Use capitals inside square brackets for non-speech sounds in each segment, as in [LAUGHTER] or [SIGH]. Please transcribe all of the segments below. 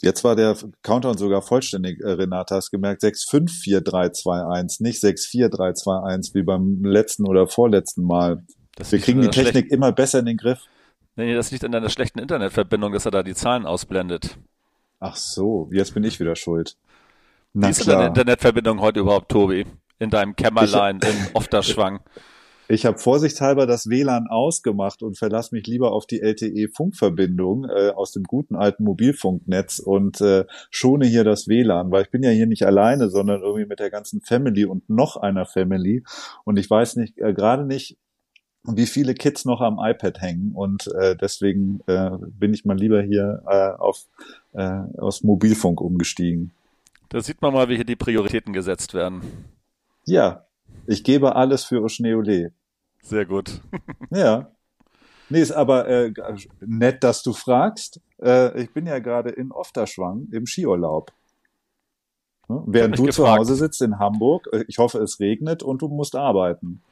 Jetzt war der Countdown sogar vollständig, äh, Renata, hast gemerkt, 6542321, nicht 64321 wie beim letzten oder vorletzten Mal. Das Wir kriegen die Technik immer besser in den Griff. Nee, das liegt an deiner schlechten Internetverbindung, dass er da die Zahlen ausblendet. Ach so, jetzt bin ich wieder schuld. Na Wie ist klar. deine Internetverbindung heute überhaupt, Tobi? In deinem Kämmerlein ich, in Ofterschwang? Ich habe vorsichtshalber das WLAN ausgemacht und verlasse mich lieber auf die LTE-Funkverbindung äh, aus dem guten alten Mobilfunknetz und äh, schone hier das WLAN, weil ich bin ja hier nicht alleine, sondern irgendwie mit der ganzen Family und noch einer Family. Und ich weiß nicht, äh, gerade nicht, wie viele Kids noch am iPad hängen und äh, deswegen äh, bin ich mal lieber hier äh, auf äh, aus Mobilfunk umgestiegen. Da sieht man mal, wie hier die Prioritäten gesetzt werden. Ja, ich gebe alles für Oschneole. Sehr gut. ja. Nee, ist aber äh, nett, dass du fragst. Äh, ich bin ja gerade in Ofterschwang im Skiurlaub. Hm? Während du gefragt. zu Hause sitzt in Hamburg, äh, ich hoffe, es regnet und du musst arbeiten.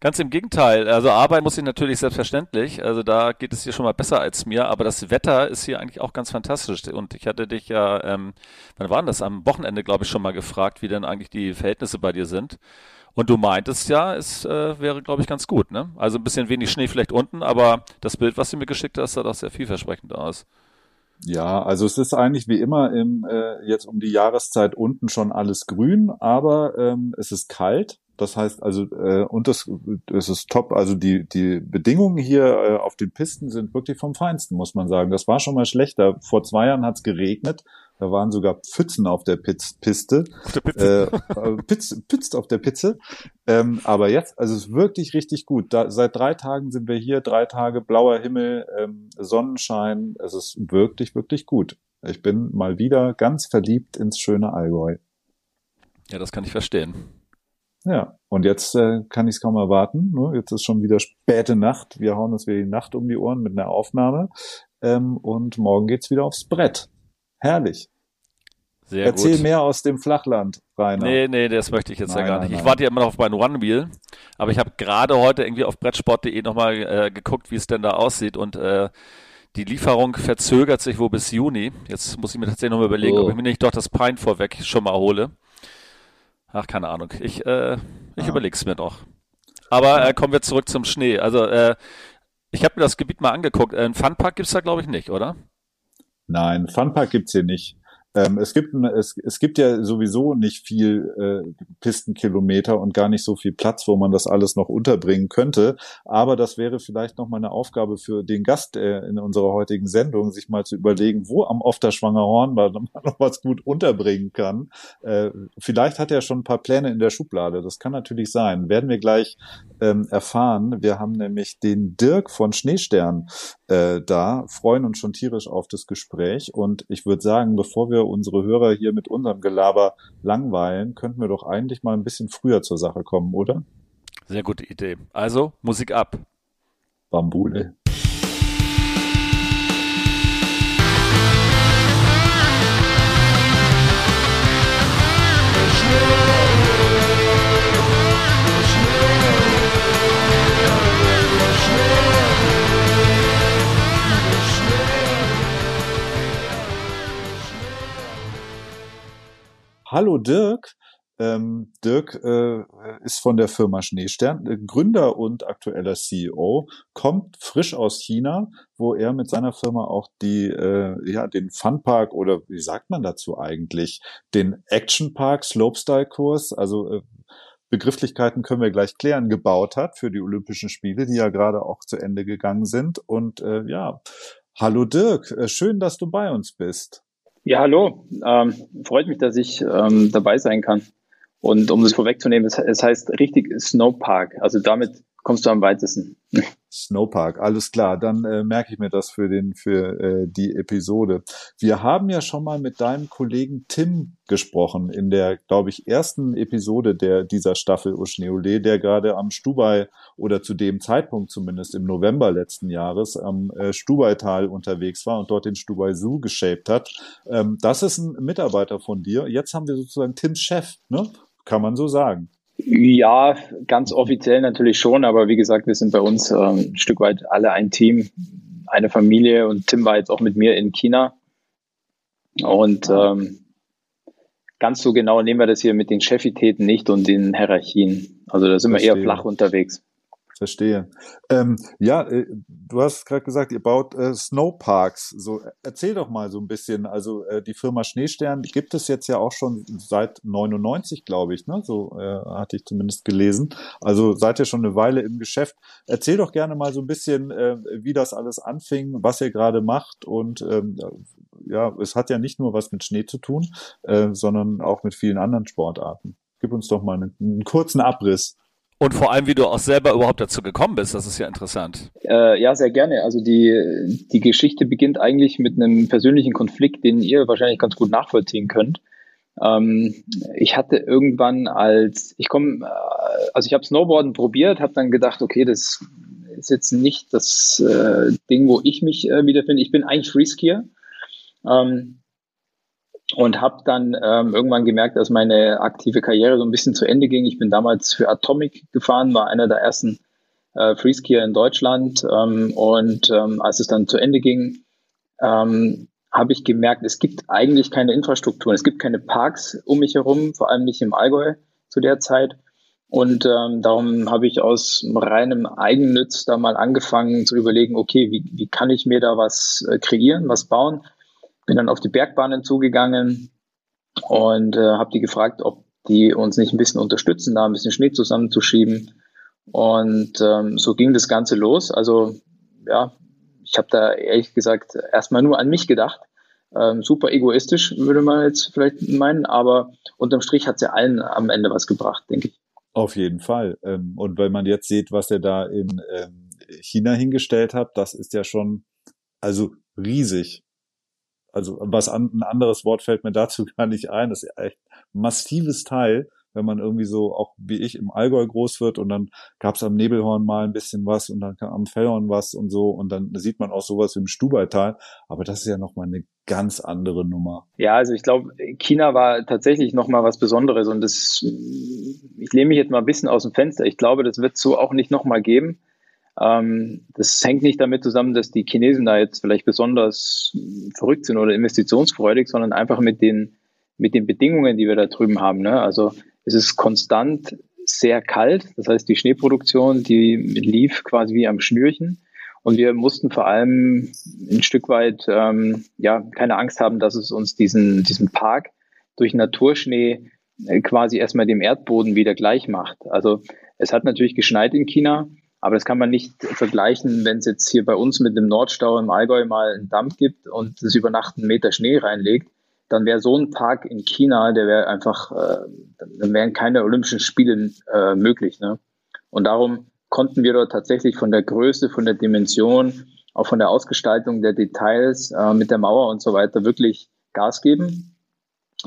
Ganz im Gegenteil. Also arbeiten muss ich natürlich selbstverständlich. Also da geht es hier schon mal besser als mir. Aber das Wetter ist hier eigentlich auch ganz fantastisch. Und ich hatte dich ja, ähm, wann war denn das? Am Wochenende, glaube ich, schon mal gefragt, wie denn eigentlich die Verhältnisse bei dir sind. Und du meintest ja, es äh, wäre, glaube ich, ganz gut. Ne? Also ein bisschen wenig Schnee vielleicht unten, aber das Bild, was du mir geschickt hast, sah doch sehr vielversprechend aus. Ja, also es ist eigentlich wie immer im, äh, jetzt um die Jahreszeit unten schon alles grün, aber ähm, es ist kalt. Das heißt also, äh, und das, das ist top. Also die, die Bedingungen hier äh, auf den Pisten sind wirklich vom Feinsten, muss man sagen. Das war schon mal schlechter. Vor zwei Jahren hat es geregnet. Da waren sogar Pfützen auf der Piz Piste. Auf der Pizze. Äh, Pizz, pützt auf der Pizze. Ähm, aber jetzt, also es ist wirklich richtig gut. Da, seit drei Tagen sind wir hier, drei Tage blauer Himmel, ähm, Sonnenschein. Es ist wirklich, wirklich gut. Ich bin mal wieder ganz verliebt ins schöne Allgäu. Ja, das kann ich verstehen. Ja, und jetzt äh, kann ich es kaum erwarten. Ne? Jetzt ist schon wieder späte Nacht. Wir hauen uns wieder die Nacht um die Ohren mit einer Aufnahme. Ähm, und morgen geht's wieder aufs Brett. Herrlich. Sehr Erzähl gut. mehr aus dem Flachland, Rainer. Nee, nee, das möchte ich jetzt nein, ja gar nicht. Nein, ich warte ja immer noch auf meinen One Wheel, aber ich habe gerade heute irgendwie auf brettsport.de nochmal äh, geguckt, wie es denn da aussieht und äh, die Lieferung verzögert sich wohl bis Juni. Jetzt muss ich mir tatsächlich nochmal überlegen, oh. ob ich mir nicht doch das Pine vorweg schon mal hole. Ach, keine Ahnung. Ich, äh, ich ah. überleg's mir noch. Aber äh, kommen wir zurück zum Schnee. Also, äh, ich habe mir das Gebiet mal angeguckt. Äh, einen Funpark gibt's da, glaube ich, nicht, oder? Nein, Funpark gibt's hier nicht. Ähm, es, gibt, es, es gibt ja sowieso nicht viel äh, Pistenkilometer und gar nicht so viel Platz, wo man das alles noch unterbringen könnte. Aber das wäre vielleicht noch mal eine Aufgabe für den Gast äh, in unserer heutigen Sendung, sich mal zu überlegen, wo am Ofterschwanger Horn man [LAUGHS] noch was gut unterbringen kann. Äh, vielleicht hat er schon ein paar Pläne in der Schublade. Das kann natürlich sein. Werden wir gleich ähm, erfahren. Wir haben nämlich den Dirk von Schneestern äh, da, freuen uns schon tierisch auf das Gespräch. Und ich würde sagen, bevor wir unsere Hörer hier mit unserem Gelaber langweilen, könnten wir doch eigentlich mal ein bisschen früher zur Sache kommen, oder? Sehr gute Idee. Also, Musik ab. Bambule. Hallo Dirk. Ähm, Dirk äh, ist von der Firma Schneestern, äh, Gründer und aktueller CEO, kommt frisch aus China, wo er mit seiner Firma auch die, äh, ja, den Funpark oder wie sagt man dazu eigentlich, den Action Park Slopestyle Kurs, also äh, Begrifflichkeiten können wir gleich klären, gebaut hat für die Olympischen Spiele, die ja gerade auch zu Ende gegangen sind. Und äh, ja, hallo Dirk, äh, schön, dass du bei uns bist. Ja, hallo. Ähm, freut mich, dass ich ähm, dabei sein kann. Und um das vorwegzunehmen, es, es heißt richtig Snowpark. Also damit kommst du am weitesten. Snowpark, alles klar. Dann äh, merke ich mir das für den für äh, die Episode. Wir haben ja schon mal mit deinem Kollegen Tim gesprochen in der, glaube ich, ersten Episode der dieser Staffel Uschneole, der gerade am Stubai oder zu dem Zeitpunkt zumindest im November letzten Jahres am äh, Stubaital unterwegs war und dort den Stubai Zoo geshaped hat. Ähm, das ist ein Mitarbeiter von dir. Jetzt haben wir sozusagen Tims Chef, ne? Kann man so sagen. Ja, ganz offiziell natürlich schon, aber wie gesagt, wir sind bei uns ähm, ein Stück weit alle ein Team, eine Familie und Tim war jetzt auch mit mir in China. Und ähm, ganz so genau nehmen wir das hier mit den Chefitäten nicht und den Hierarchien. Also da sind Verstehe. wir eher flach unterwegs. Verstehe. Ähm, ja, äh, du hast gerade gesagt, ihr baut äh, Snowparks. So, erzähl doch mal so ein bisschen. Also äh, die Firma Schneestern gibt es jetzt ja auch schon seit 99, glaube ich. Ne? So äh, hatte ich zumindest gelesen. Also seid ihr schon eine Weile im Geschäft. Erzähl doch gerne mal so ein bisschen, äh, wie das alles anfing, was ihr gerade macht. Und ähm, ja, es hat ja nicht nur was mit Schnee zu tun, äh, sondern auch mit vielen anderen Sportarten. Gib uns doch mal einen, einen kurzen Abriss. Und vor allem, wie du auch selber überhaupt dazu gekommen bist, das ist ja interessant. Äh, ja, sehr gerne. Also die, die Geschichte beginnt eigentlich mit einem persönlichen Konflikt, den ihr wahrscheinlich ganz gut nachvollziehen könnt. Ähm, ich hatte irgendwann als, ich komme, äh, also ich habe Snowboarden probiert, habe dann gedacht, okay, das ist jetzt nicht das äh, Ding, wo ich mich äh, wiederfinde. Ich bin eigentlich Freeskier. Ähm, und habe dann ähm, irgendwann gemerkt, dass meine aktive Karriere so ein bisschen zu Ende ging. Ich bin damals für Atomic gefahren, war einer der ersten äh, Freeskier in Deutschland ähm, und ähm, als es dann zu Ende ging, ähm, habe ich gemerkt, es gibt eigentlich keine Infrastruktur, es gibt keine Parks um mich herum, vor allem nicht im Allgäu zu der Zeit. Und ähm, darum habe ich aus reinem Eigennütz da mal angefangen zu überlegen, okay, wie, wie kann ich mir da was äh, kreieren, was bauen? Bin dann auf die Bergbahnen zugegangen und äh, habe die gefragt, ob die uns nicht ein bisschen unterstützen, da ein bisschen Schnee zusammenzuschieben. Und ähm, so ging das Ganze los. Also ja, ich habe da ehrlich gesagt erstmal nur an mich gedacht. Ähm, super egoistisch, würde man jetzt vielleicht meinen, aber unterm Strich hat es ja allen am Ende was gebracht, denke ich. Auf jeden Fall. Ähm, und wenn man jetzt sieht, was er da in ähm, China hingestellt hat, das ist ja schon also riesig also was an, ein anderes Wort fällt mir [LAUGHS] dazu gar nicht ein. Das ist echt massives Teil, wenn man irgendwie so auch wie ich im Allgäu groß wird und dann gab es am Nebelhorn mal ein bisschen was und dann kam am Fellhorn was und so und dann sieht man auch sowas im Stubaital. Aber das ist ja nochmal eine ganz andere Nummer. Ja, also ich glaube, China war tatsächlich nochmal was Besonderes und das, ich lehne mich jetzt mal ein bisschen aus dem Fenster. Ich glaube, das wird so auch nicht nochmal geben. Ähm, das hängt nicht damit zusammen, dass die Chinesen da jetzt vielleicht besonders verrückt sind oder investitionsfreudig, sondern einfach mit den, mit den Bedingungen, die wir da drüben haben. Ne? Also es ist konstant sehr kalt. Das heißt, die Schneeproduktion, die lief quasi wie am Schnürchen. Und wir mussten vor allem ein Stück weit ähm, ja keine Angst haben, dass es uns diesen, diesen Park durch Naturschnee äh, quasi erstmal dem Erdboden wieder gleich macht. Also es hat natürlich geschneit in China, aber das kann man nicht vergleichen, wenn es jetzt hier bei uns mit dem Nordstau im Allgäu mal einen Dampf gibt und es über Nacht einen Meter Schnee reinlegt, dann wäre so ein Tag in China, der wäre einfach, äh, dann wären keine Olympischen Spiele äh, möglich. Ne? Und darum konnten wir dort tatsächlich von der Größe, von der Dimension, auch von der Ausgestaltung der Details äh, mit der Mauer und so weiter wirklich Gas geben.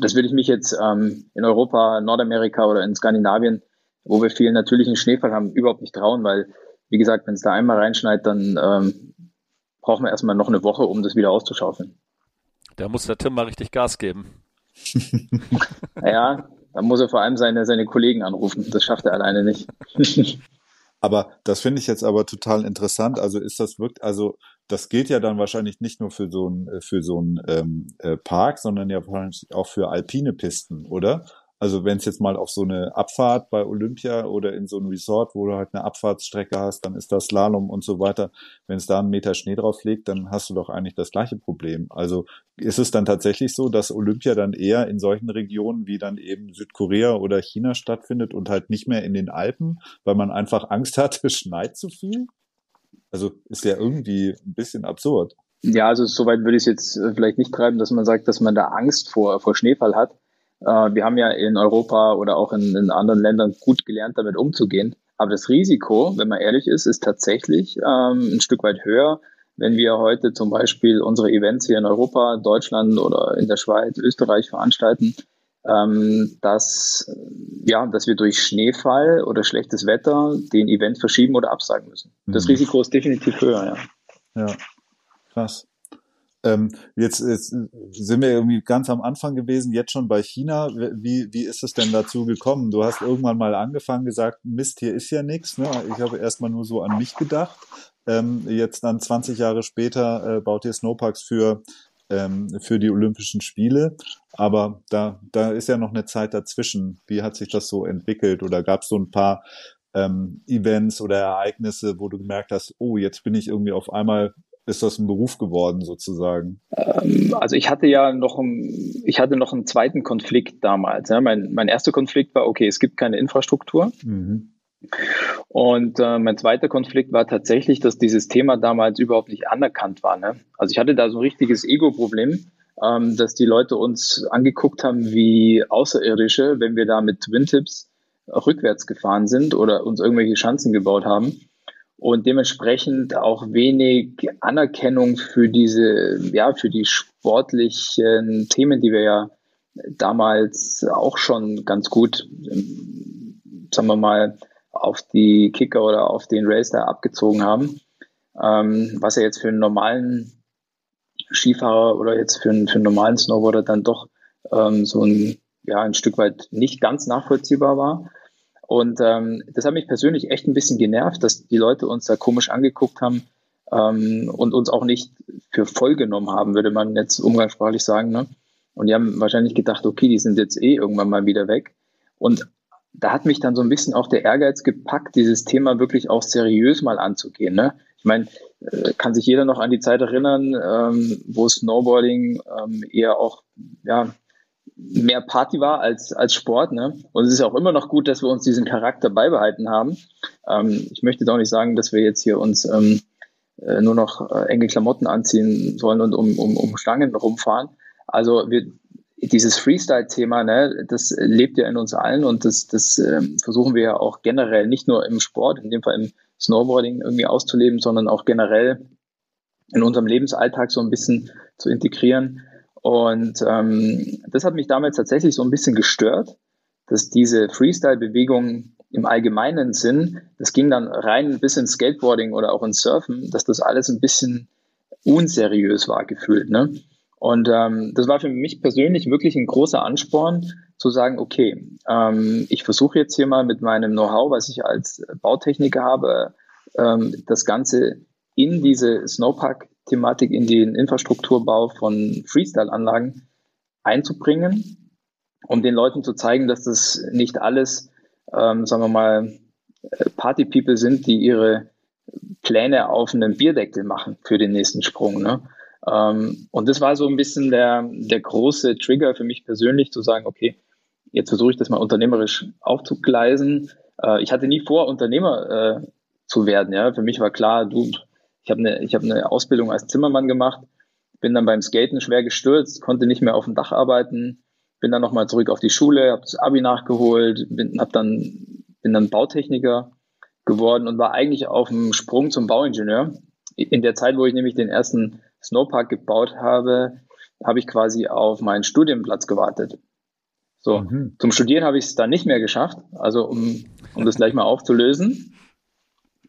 Das würde ich mich jetzt ähm, in Europa, Nordamerika oder in Skandinavien, wo wir viel natürlichen Schneefall haben, überhaupt nicht trauen, weil wie gesagt, wenn es da einmal reinschneit, dann ähm, brauchen wir erstmal noch eine Woche, um das wieder auszuschaufeln. Da muss der Tim mal richtig Gas geben. [LAUGHS] [LAUGHS] ja, da muss er vor allem seine, seine Kollegen anrufen. Das schafft er alleine nicht. [LAUGHS] aber das finde ich jetzt aber total interessant. Also ist das wirklich, also das gilt ja dann wahrscheinlich nicht nur für so ein für so ein ähm, äh, Park, sondern ja wahrscheinlich auch für alpine Pisten, oder? Also wenn es jetzt mal auf so eine Abfahrt bei Olympia oder in so ein Resort, wo du halt eine Abfahrtsstrecke hast, dann ist das Slalom und so weiter. Wenn es da einen Meter Schnee drauf liegt, dann hast du doch eigentlich das gleiche Problem. Also ist es dann tatsächlich so, dass Olympia dann eher in solchen Regionen wie dann eben Südkorea oder China stattfindet und halt nicht mehr in den Alpen, weil man einfach Angst hat, [LAUGHS] es schneit zu viel? Also ist ja irgendwie ein bisschen absurd. Ja, also soweit würde ich es jetzt äh, vielleicht nicht treiben, dass man sagt, dass man da Angst vor, vor Schneefall hat. Äh, wir haben ja in Europa oder auch in, in, anderen Ländern gut gelernt, damit umzugehen. Aber das Risiko, wenn man ehrlich ist, ist tatsächlich ähm, ein Stück weit höher, wenn wir heute zum Beispiel unsere Events hier in Europa, Deutschland oder in der Schweiz, Österreich veranstalten, ähm, dass, ja, dass wir durch Schneefall oder schlechtes Wetter den Event verschieben oder absagen müssen. Das mhm. Risiko ist definitiv höher, ja. Ja, krass. Ähm, jetzt, jetzt sind wir irgendwie ganz am Anfang gewesen, jetzt schon bei China. Wie, wie ist es denn dazu gekommen? Du hast irgendwann mal angefangen, gesagt, Mist, hier ist ja nichts. Ne? Ich habe erstmal nur so an mich gedacht. Ähm, jetzt dann 20 Jahre später äh, baut ihr Snowparks für ähm, für die Olympischen Spiele. Aber da, da ist ja noch eine Zeit dazwischen. Wie hat sich das so entwickelt? Oder gab es so ein paar ähm, Events oder Ereignisse, wo du gemerkt hast, oh, jetzt bin ich irgendwie auf einmal ist das ein Beruf geworden sozusagen? Ähm, also ich hatte ja noch, einen, ich hatte noch einen zweiten Konflikt damals. Ja. Mein, mein erster Konflikt war, okay, es gibt keine Infrastruktur. Mhm. Und äh, mein zweiter Konflikt war tatsächlich, dass dieses Thema damals überhaupt nicht anerkannt war. Ne? Also ich hatte da so ein richtiges Ego-Problem, ähm, dass die Leute uns angeguckt haben wie Außerirdische, wenn wir da mit Twin Tips rückwärts gefahren sind oder uns irgendwelche Schanzen gebaut haben und dementsprechend auch wenig Anerkennung für diese, ja, für die sportlichen Themen, die wir ja damals auch schon ganz gut, sagen wir mal, auf die Kicker oder auf den Race da abgezogen haben. Ähm, was ja jetzt für einen normalen Skifahrer oder jetzt für einen, für einen normalen Snowboarder dann doch ähm, so ein, ja, ein Stück weit nicht ganz nachvollziehbar war. Und ähm, das hat mich persönlich echt ein bisschen genervt, dass die Leute uns da komisch angeguckt haben ähm, und uns auch nicht für voll genommen haben, würde man jetzt umgangssprachlich sagen. Ne? Und die haben wahrscheinlich gedacht, okay, die sind jetzt eh irgendwann mal wieder weg. Und da hat mich dann so ein bisschen auch der Ehrgeiz gepackt, dieses Thema wirklich auch seriös mal anzugehen. Ne? Ich meine, äh, kann sich jeder noch an die Zeit erinnern, ähm, wo Snowboarding ähm, eher auch ja, mehr Party war als, als Sport. Ne? Und es ist auch immer noch gut, dass wir uns diesen Charakter beibehalten haben. Ähm, ich möchte doch nicht sagen, dass wir jetzt hier uns ähm, äh, nur noch äh, enge Klamotten anziehen sollen und um, um, um Stangen rumfahren. Also wir, dieses Freestyle-Thema, ne, das lebt ja in uns allen und das, das ähm, versuchen wir ja auch generell nicht nur im Sport, in dem Fall im Snowboarding irgendwie auszuleben, sondern auch generell in unserem Lebensalltag so ein bisschen zu integrieren. Und ähm, das hat mich damals tatsächlich so ein bisschen gestört, dass diese Freestyle-Bewegung im allgemeinen Sinn, das ging dann rein bis ins Skateboarding oder auch ins Surfen, dass das alles ein bisschen unseriös war gefühlt. Ne? Und ähm, das war für mich persönlich wirklich ein großer Ansporn, zu sagen, okay, ähm, ich versuche jetzt hier mal mit meinem Know-how, was ich als Bautechniker habe, ähm, das Ganze in diese Snowpark Thematik in den Infrastrukturbau von Freestyle-Anlagen einzubringen, um den Leuten zu zeigen, dass das nicht alles, ähm, sagen wir mal, Party-People sind, die ihre Pläne auf einem Bierdeckel machen für den nächsten Sprung. Ne? Ähm, und das war so ein bisschen der, der große Trigger für mich persönlich, zu sagen, okay, jetzt versuche ich das mal unternehmerisch aufzugleisen. Äh, ich hatte nie vor, Unternehmer äh, zu werden. Ja? Für mich war klar, du, ich habe eine, ich hab eine Ausbildung als Zimmermann gemacht, bin dann beim Skaten schwer gestürzt, konnte nicht mehr auf dem Dach arbeiten, bin dann nochmal zurück auf die Schule, habe das Abi nachgeholt, bin, hab dann, bin dann Bautechniker geworden und war eigentlich auf dem Sprung zum Bauingenieur. In der Zeit, wo ich nämlich den ersten Snowpark gebaut habe, habe ich quasi auf meinen Studienplatz gewartet. So, mhm. zum Studieren habe ich es dann nicht mehr geschafft, also um, um das gleich mal aufzulösen.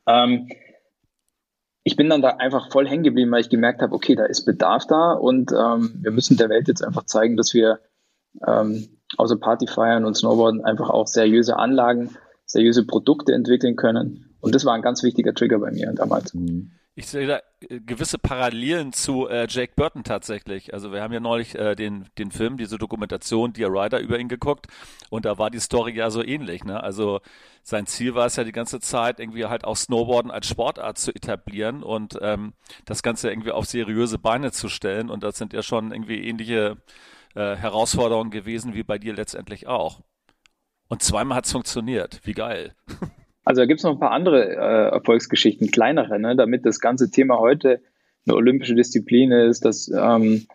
Ähm, ich bin dann da einfach voll hängen geblieben, weil ich gemerkt habe, okay, da ist Bedarf da und ähm, wir müssen der Welt jetzt einfach zeigen, dass wir ähm, außer Party feiern und Snowboarden einfach auch seriöse Anlagen, seriöse Produkte entwickeln können. Und das war ein ganz wichtiger Trigger bei mir damals. Mhm ich sehe da äh, gewisse Parallelen zu äh, Jake Burton tatsächlich. Also wir haben ja neulich äh, den, den Film, diese Dokumentation Dear Rider über ihn geguckt und da war die Story ja so ähnlich. Ne? Also sein Ziel war es ja die ganze Zeit irgendwie halt auch Snowboarden als Sportart zu etablieren und ähm, das Ganze irgendwie auf seriöse Beine zu stellen und das sind ja schon irgendwie ähnliche äh, Herausforderungen gewesen wie bei dir letztendlich auch. Und zweimal hat es funktioniert. Wie geil. [LAUGHS] Also da gibt es noch ein paar andere äh, Erfolgsgeschichten, kleinere, ne, damit das ganze Thema heute eine olympische Disziplin ist, dass ähm,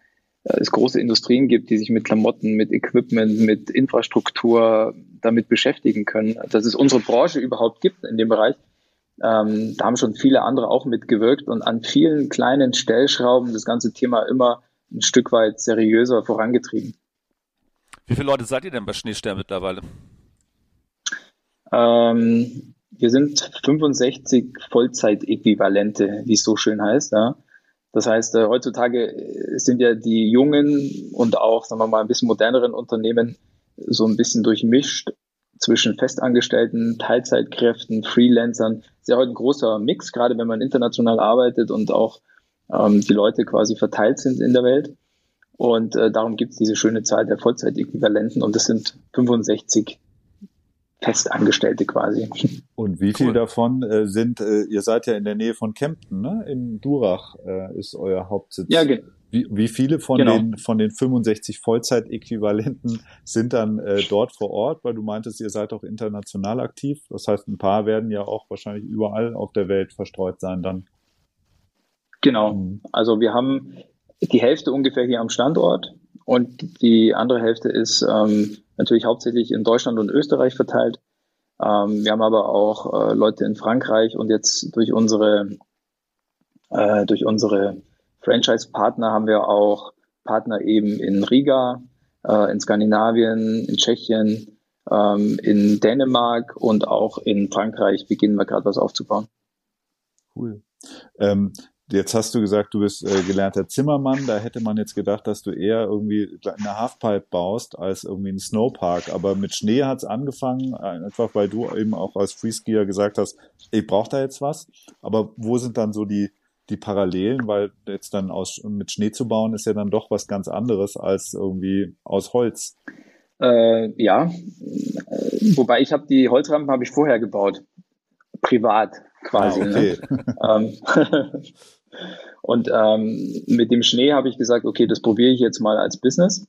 es große Industrien gibt, die sich mit Klamotten, mit Equipment, mit Infrastruktur damit beschäftigen können. Dass es unsere Branche überhaupt gibt in dem Bereich, ähm, da haben schon viele andere auch mitgewirkt und an vielen kleinen Stellschrauben das ganze Thema immer ein Stück weit seriöser vorangetrieben. Wie viele Leute seid ihr denn bei Schneestern mittlerweile? Ähm, wir sind 65 Vollzeitäquivalente, wie es so schön heißt. Ja. Das heißt, äh, heutzutage sind ja die jungen und auch, sagen wir mal, ein bisschen moderneren Unternehmen so ein bisschen durchmischt zwischen Festangestellten, Teilzeitkräften, Freelancern. Das ist ja heute ein großer Mix, gerade wenn man international arbeitet und auch ähm, die Leute quasi verteilt sind in der Welt. Und äh, darum gibt es diese schöne Zahl der Vollzeitäquivalenten und das sind 65 Festangestellte quasi. Und wie viel davon äh, sind, äh, ihr seid ja in der Nähe von Kempten, ne? In Durach äh, ist euer Hauptsitz. Ja, genau. Wie, wie viele von genau. den von den 65 Vollzeitäquivalenten sind dann äh, dort vor Ort? Weil du meintest, ihr seid auch international aktiv. Das heißt, ein paar werden ja auch wahrscheinlich überall auf der Welt verstreut sein dann. Genau. Mhm. Also wir haben die Hälfte ungefähr hier am Standort und die andere Hälfte ist ähm, natürlich hauptsächlich in Deutschland und Österreich verteilt. Ähm, wir haben aber auch äh, Leute in Frankreich und jetzt durch unsere äh, durch unsere Franchise-Partner haben wir auch Partner eben in Riga, äh, in Skandinavien, in Tschechien, ähm, in Dänemark und auch in Frankreich beginnen wir gerade was aufzubauen. Cool. Ähm, Jetzt hast du gesagt, du bist äh, gelernter Zimmermann. Da hätte man jetzt gedacht, dass du eher irgendwie eine Halfpipe baust als irgendwie einen Snowpark. Aber mit Schnee hat's angefangen, einfach weil du eben auch als Freeskier gesagt hast, ich brauche da jetzt was. Aber wo sind dann so die, die Parallelen? Weil jetzt dann aus, mit Schnee zu bauen ist ja dann doch was ganz anderes als irgendwie aus Holz. Äh, ja, wobei ich habe die Holzrampen habe ich vorher gebaut, privat quasi. Ah, okay. Ne? Ähm, [LAUGHS] Und ähm, mit dem Schnee habe ich gesagt, okay, das probiere ich jetzt mal als Business.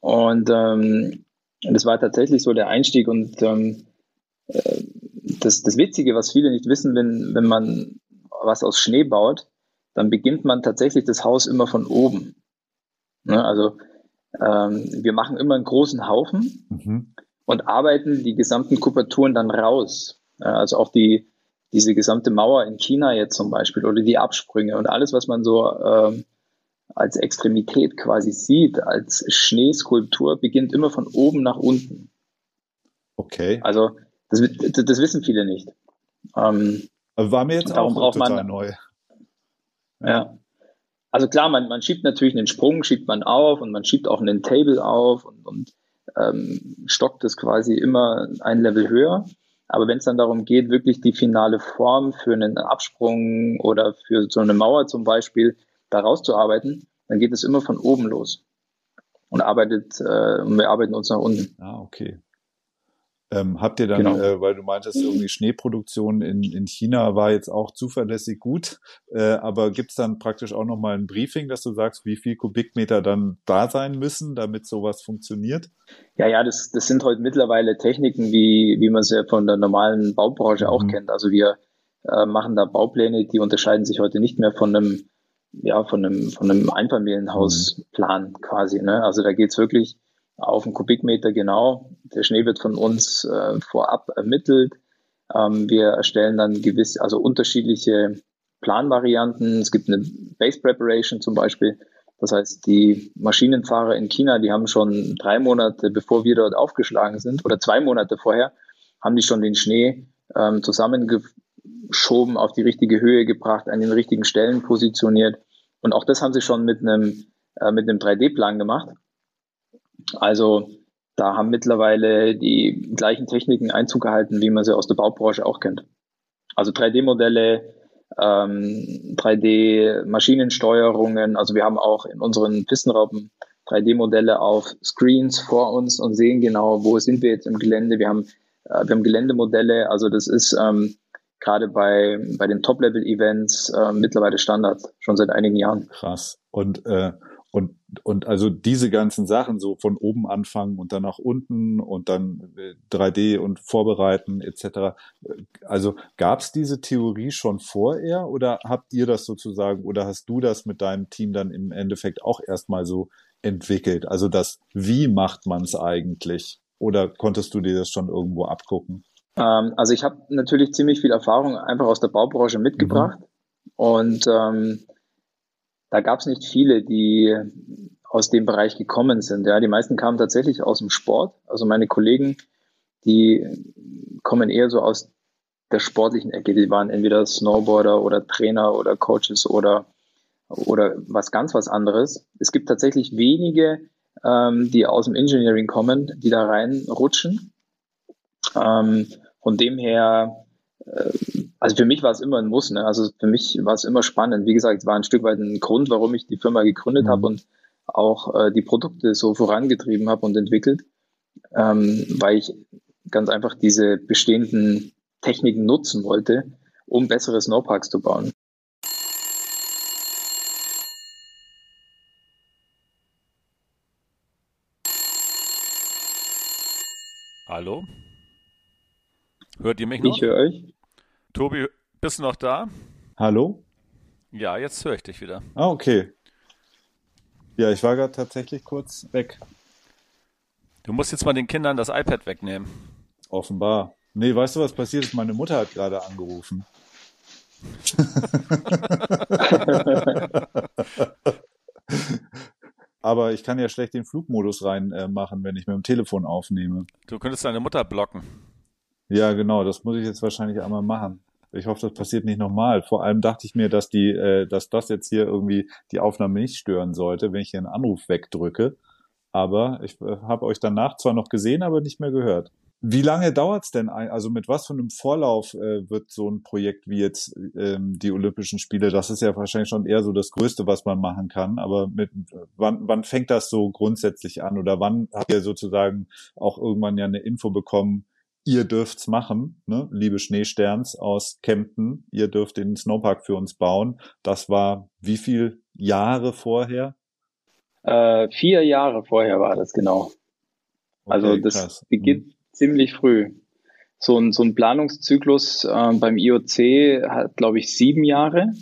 Und ähm, das war tatsächlich so der Einstieg. Und ähm, äh, das, das Witzige, was viele nicht wissen, wenn, wenn man was aus Schnee baut, dann beginnt man tatsächlich das Haus immer von oben. Ne? Also ähm, wir machen immer einen großen Haufen mhm. und arbeiten die gesamten Kuperturen dann raus. Also auch die, diese gesamte Mauer in China jetzt zum Beispiel oder die Absprünge und alles, was man so ähm, als Extremität quasi sieht, als Schneeskulptur, beginnt immer von oben nach unten. Okay. Also das, das wissen viele nicht. Ähm, war mir jetzt auch braucht total man, neu. Ja. Also klar, man, man schiebt natürlich einen Sprung, schiebt man auf und man schiebt auch einen Table auf und, und ähm, stockt es quasi immer ein Level höher. Aber wenn es dann darum geht, wirklich die finale Form für einen Absprung oder für so eine Mauer zum Beispiel da rauszuarbeiten, dann geht es immer von oben los und arbeitet, äh, und wir arbeiten uns nach unten. Ah, okay. Ähm, habt ihr dann, genau. äh, weil du meintest, irgendwie Schneeproduktion in, in China war jetzt auch zuverlässig gut, äh, aber gibt's dann praktisch auch nochmal ein Briefing, dass du sagst, wie viel Kubikmeter dann da sein müssen, damit sowas funktioniert? Ja, ja, das, das sind heute mittlerweile Techniken, wie, wie man sie ja von der normalen Baubranche auch mhm. kennt. Also wir äh, machen da Baupläne, die unterscheiden sich heute nicht mehr von einem, ja, von einem, von einem Einfamilienhausplan mhm. quasi. Ne? Also da geht's wirklich auf einen Kubikmeter genau. Der Schnee wird von uns äh, vorab ermittelt. Ähm, wir erstellen dann gewisse, also unterschiedliche Planvarianten. Es gibt eine Base Preparation zum Beispiel. Das heißt, die Maschinenfahrer in China, die haben schon drei Monate, bevor wir dort aufgeschlagen sind, oder zwei Monate vorher, haben die schon den Schnee ähm, zusammengeschoben, auf die richtige Höhe gebracht, an den richtigen Stellen positioniert. Und auch das haben sie schon mit einem, äh, mit einem 3D-Plan gemacht. Also da haben mittlerweile die gleichen Techniken Einzug gehalten, wie man sie aus der Baubranche auch kennt. Also 3D-Modelle, ähm, 3D-Maschinensteuerungen. Also wir haben auch in unseren Pistenraupen 3D-Modelle auf Screens vor uns und sehen genau, wo sind wir jetzt im Gelände. Wir haben, äh, wir haben Geländemodelle. Also das ist ähm, gerade bei, bei den Top-Level-Events äh, mittlerweile Standard, schon seit einigen Jahren. Krass. Und äh, und, und also diese ganzen Sachen so von oben anfangen und dann nach unten und dann 3D äh, und vorbereiten etc. Also gab es diese Theorie schon vorher oder habt ihr das sozusagen oder hast du das mit deinem Team dann im Endeffekt auch erstmal so entwickelt? Also das, wie macht man es eigentlich? Oder konntest du dir das schon irgendwo abgucken? Ähm, also ich habe natürlich ziemlich viel Erfahrung einfach aus der Baubranche mitgebracht. Mhm. Und ähm, da gab es nicht viele, die aus dem Bereich gekommen sind. Ja, die meisten kamen tatsächlich aus dem Sport. Also meine Kollegen, die kommen eher so aus der sportlichen Ecke. Die waren entweder Snowboarder oder Trainer oder Coaches oder oder was ganz was anderes. Es gibt tatsächlich wenige, ähm, die aus dem Engineering kommen, die da reinrutschen. Ähm, von dem her also für mich war es immer ein Muss. Ne? Also für mich war es immer spannend. Wie gesagt, es war ein Stück weit ein Grund, warum ich die Firma gegründet mhm. habe und auch äh, die Produkte so vorangetrieben habe und entwickelt, ähm, weil ich ganz einfach diese bestehenden Techniken nutzen wollte, um bessere Snowparks zu bauen. Hallo? Hört ihr mich noch? Ich höre euch. Tobi, bist du noch da? Hallo? Ja, jetzt höre ich dich wieder. Ah, okay. Ja, ich war gerade tatsächlich kurz weg. Du musst jetzt mal den Kindern das iPad wegnehmen. Offenbar. Nee, weißt du, was passiert ist? Meine Mutter hat gerade angerufen. [LAUGHS] Aber ich kann ja schlecht den Flugmodus reinmachen, äh, wenn ich mit dem Telefon aufnehme. Du könntest deine Mutter blocken. Ja, genau, das muss ich jetzt wahrscheinlich einmal machen. Ich hoffe, das passiert nicht nochmal. Vor allem dachte ich mir, dass die, äh, dass das jetzt hier irgendwie die Aufnahme nicht stören sollte, wenn ich hier einen Anruf wegdrücke. Aber ich äh, habe euch danach zwar noch gesehen, aber nicht mehr gehört. Wie lange dauert's denn? Ein, also mit was für einem Vorlauf äh, wird so ein Projekt wie jetzt ähm, die Olympischen Spiele? Das ist ja wahrscheinlich schon eher so das Größte, was man machen kann. Aber mit wann, wann fängt das so grundsätzlich an? Oder wann habt ihr sozusagen auch irgendwann ja eine Info bekommen? Ihr dürft's machen, ne? liebe Schneesterns aus Kempten. Ihr dürft den Snowpark für uns bauen. Das war wie viel Jahre vorher? Äh, vier Jahre vorher war das genau. Also okay, das krass. beginnt mhm ziemlich früh. So ein, so ein Planungszyklus äh, beim IOC hat, glaube ich, sieben Jahre.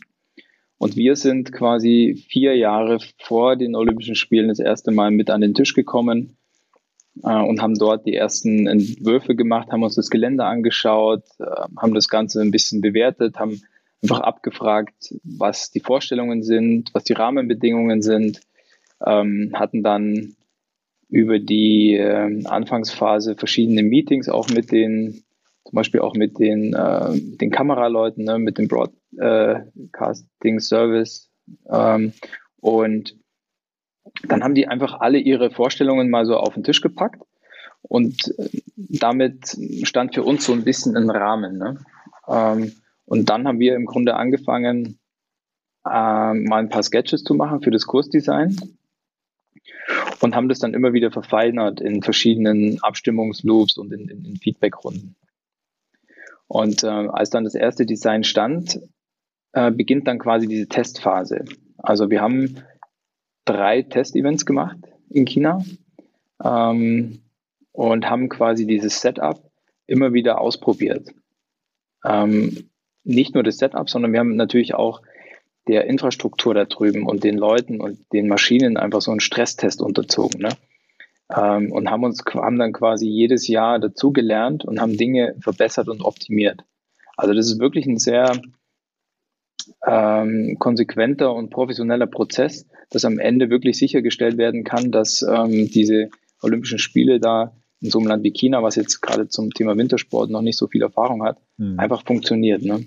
Und wir sind quasi vier Jahre vor den Olympischen Spielen das erste Mal mit an den Tisch gekommen und haben dort die ersten Entwürfe gemacht, haben uns das Gelände angeschaut, äh, haben das Ganze ein bisschen bewertet, haben einfach abgefragt, was die Vorstellungen sind, was die Rahmenbedingungen sind, ähm, hatten dann über die äh, Anfangsphase verschiedene Meetings auch mit den, zum Beispiel auch mit den, äh, den Kameraleuten, ne, mit dem Broadcasting Service. Ähm, und dann haben die einfach alle ihre Vorstellungen mal so auf den Tisch gepackt. Und äh, damit stand für uns so ein bisschen ein Rahmen. Ne? Ähm, und dann haben wir im Grunde angefangen, äh, mal ein paar Sketches zu machen für das Kursdesign und haben das dann immer wieder verfeinert in verschiedenen Abstimmungsloops und in, in, in Feedbackrunden. Und äh, als dann das erste Design stand, äh, beginnt dann quasi diese Testphase. Also wir haben drei Testevents gemacht in China ähm, und haben quasi dieses Setup immer wieder ausprobiert. Ähm, nicht nur das Setup, sondern wir haben natürlich auch der Infrastruktur da drüben und den Leuten und den Maschinen einfach so einen Stresstest unterzogen. Ne? Ähm, und haben uns haben dann quasi jedes Jahr dazugelernt und haben Dinge verbessert und optimiert. Also das ist wirklich ein sehr ähm, konsequenter und professioneller Prozess, dass am Ende wirklich sichergestellt werden kann, dass ähm, diese Olympischen Spiele da in so einem Land wie China, was jetzt gerade zum Thema Wintersport noch nicht so viel Erfahrung hat, mhm. einfach funktioniert. Ne?